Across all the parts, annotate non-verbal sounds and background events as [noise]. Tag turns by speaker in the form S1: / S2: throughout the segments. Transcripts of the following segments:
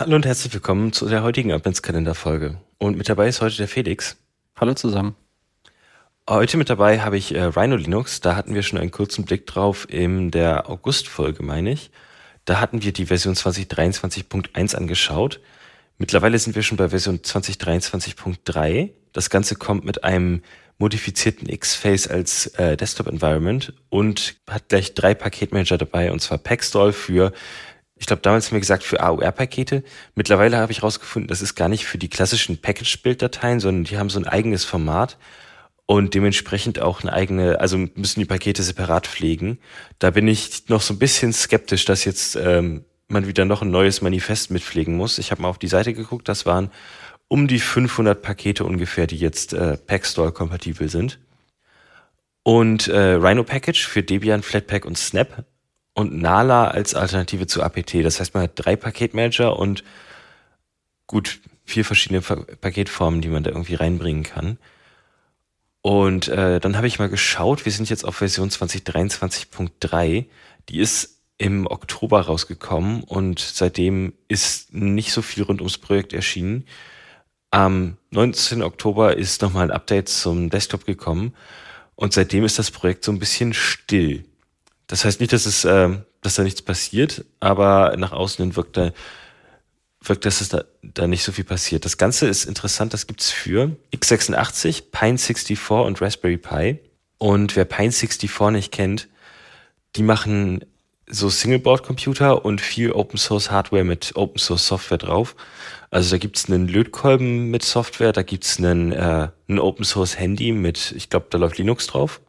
S1: Hallo und herzlich willkommen zu der heutigen Adventskalender-Folge. Und mit dabei ist heute der Felix.
S2: Hallo zusammen.
S1: Heute mit dabei habe ich äh, Rhino Linux. Da hatten wir schon einen kurzen Blick drauf in der August-Folge, meine ich. Da hatten wir die Version 2023.1 angeschaut. Mittlerweile sind wir schon bei Version 2023.3. Das Ganze kommt mit einem modifizierten X-Face als äh, Desktop-Environment und hat gleich drei Paketmanager dabei, und zwar Packstall für ich glaube, damals haben wir gesagt, für AUR-Pakete. Mittlerweile habe ich rausgefunden, das ist gar nicht für die klassischen Package-Build-Dateien, sondern die haben so ein eigenes Format und dementsprechend auch eine eigene, also müssen die Pakete separat pflegen. Da bin ich noch so ein bisschen skeptisch, dass jetzt ähm, man wieder noch ein neues Manifest mitpflegen muss. Ich habe mal auf die Seite geguckt, das waren um die 500 Pakete ungefähr, die jetzt äh, Packstore-kompatibel sind. Und äh, Rhino Package für Debian, Flatpak und Snap und Nala als Alternative zu APT. Das heißt, man hat drei Paketmanager und gut vier verschiedene Paketformen, die man da irgendwie reinbringen kann. Und äh, dann habe ich mal geschaut, wir sind jetzt auf Version 2023.3. Die ist im Oktober rausgekommen und seitdem ist nicht so viel rund ums Projekt erschienen. Am 19. Oktober ist nochmal ein Update zum Desktop gekommen und seitdem ist das Projekt so ein bisschen still. Das heißt nicht, dass es, äh, dass da nichts passiert, aber nach außen hin wirkt da, wirkt, dass es da, da nicht so viel passiert. Das Ganze ist interessant, das gibt's für x86, Pine64 und Raspberry Pi. Und wer Pine64 nicht kennt, die machen so Singleboard-Computer und viel Open-Source-Hardware mit Open-Source-Software drauf. Also da gibt's einen Lötkolben mit Software, da gibt's einen, äh, ein Open-Source-Handy mit, ich glaube, da läuft Linux drauf.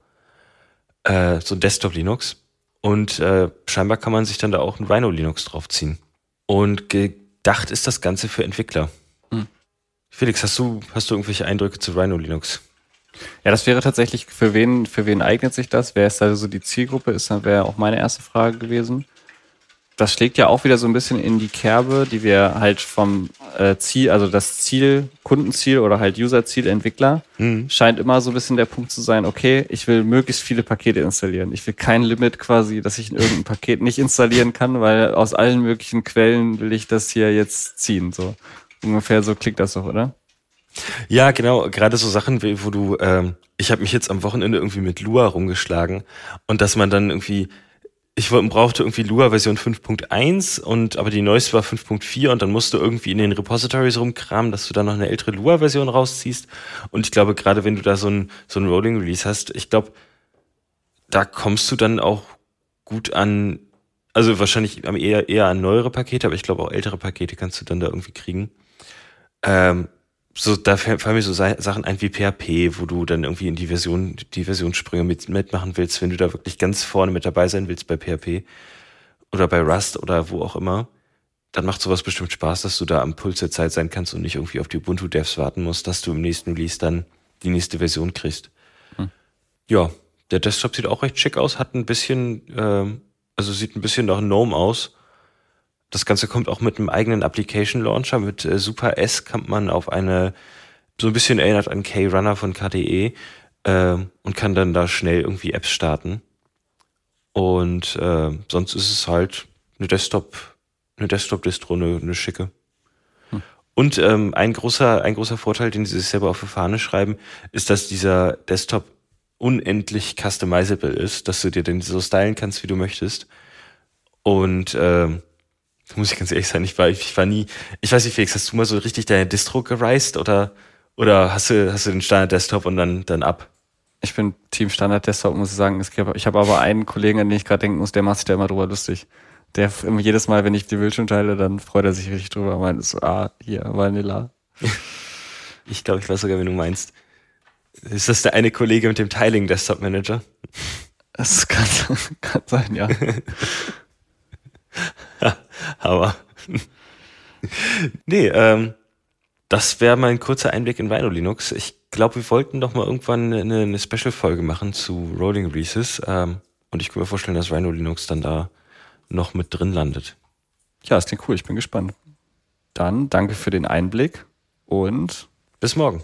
S1: Äh, so ein Desktop-Linux. Und äh, scheinbar kann man sich dann da auch ein Rhino Linux draufziehen. Und gedacht ist das Ganze für Entwickler. Hm. Felix, hast du, hast du irgendwelche Eindrücke zu Rhino Linux?
S2: Ja, das wäre tatsächlich, für wen, für wen eignet sich das? Wer ist da so die Zielgruppe? Ist, wäre auch meine erste Frage gewesen. Das schlägt ja auch wieder so ein bisschen in die Kerbe, die wir halt vom äh, Ziel, also das Ziel, Kundenziel oder halt Userziel Entwickler, mhm. scheint immer so ein bisschen der Punkt zu sein, okay, ich will möglichst viele Pakete installieren. Ich will kein Limit quasi, dass ich in irgendein Paket nicht installieren kann, weil aus allen möglichen Quellen will ich das hier jetzt ziehen. So ungefähr so klingt das doch, oder?
S1: Ja, genau. Gerade so Sachen, wo du, ähm, ich habe mich jetzt am Wochenende irgendwie mit Lua rumgeschlagen und dass man dann irgendwie, ich brauchte irgendwie Lua Version 5.1 und aber die neueste war 5.4 und dann musst du irgendwie in den Repositories rumkramen, dass du dann noch eine ältere Lua Version rausziehst. Und ich glaube, gerade wenn du da so ein, so ein Rolling Release hast, ich glaube, da kommst du dann auch gut an, also wahrscheinlich eher, eher an neuere Pakete, aber ich glaube auch ältere Pakete kannst du dann da irgendwie kriegen. Ähm, so, da fallen mir so Sachen ein wie PHP, wo du dann irgendwie in die Version, die Versionssprünge mit, mitmachen willst, wenn du da wirklich ganz vorne mit dabei sein willst bei PHP oder bei Rust oder wo auch immer, dann macht sowas bestimmt Spaß, dass du da am Puls der Zeit sein kannst und nicht irgendwie auf die Ubuntu-Devs warten musst, dass du im nächsten Release dann die nächste Version kriegst. Hm. Ja, der Desktop sieht auch recht schick aus, hat ein bisschen, ähm, also sieht ein bisschen nach Gnome aus das Ganze kommt auch mit einem eigenen Application Launcher. Mit äh, Super S kann man auf eine, so ein bisschen erinnert an K-Runner von KDE äh, und kann dann da schnell irgendwie Apps starten. Und äh, sonst ist es halt eine Desktop, eine Desktop-Distro, eine, eine schicke. Hm. Und ähm, ein großer, ein großer Vorteil, den sie sich selber auf die Fahne schreiben, ist, dass dieser Desktop unendlich customizable ist, dass du dir den so stylen kannst, wie du möchtest. Und ähm, muss ich ganz ehrlich sein, ich war, ich war nie, ich weiß nicht, Felix, hast du mal so richtig deine Distro gereist oder, oder hast du, hast du den Standard-Desktop und dann, dann ab?
S2: Ich bin Team Standard Desktop, muss ich sagen. Ich habe aber einen Kollegen, an den ich gerade denken muss, der macht sich da immer drüber lustig. Der immer jedes Mal, wenn ich die Bildschirm teile, dann freut er sich richtig drüber. Meint so, ah, hier, Vanilla. [laughs]
S1: ich glaube, ich weiß sogar, wen du meinst. Ist das der eine Kollege mit dem Tiling Desktop Manager?
S2: Das kann, [laughs] kann sein, ja. [laughs]
S1: Aber [laughs] nee, ähm, das wäre mein kurzer Einblick in Rhino Linux. Ich glaube, wir wollten doch mal irgendwann eine, eine Special-Folge machen zu Rolling Releases. Ähm, und ich kann mir vorstellen, dass Rhino Linux dann da noch mit drin landet.
S2: Ja, ist klingt cool. Ich bin gespannt. Dann danke für den Einblick und
S1: bis morgen.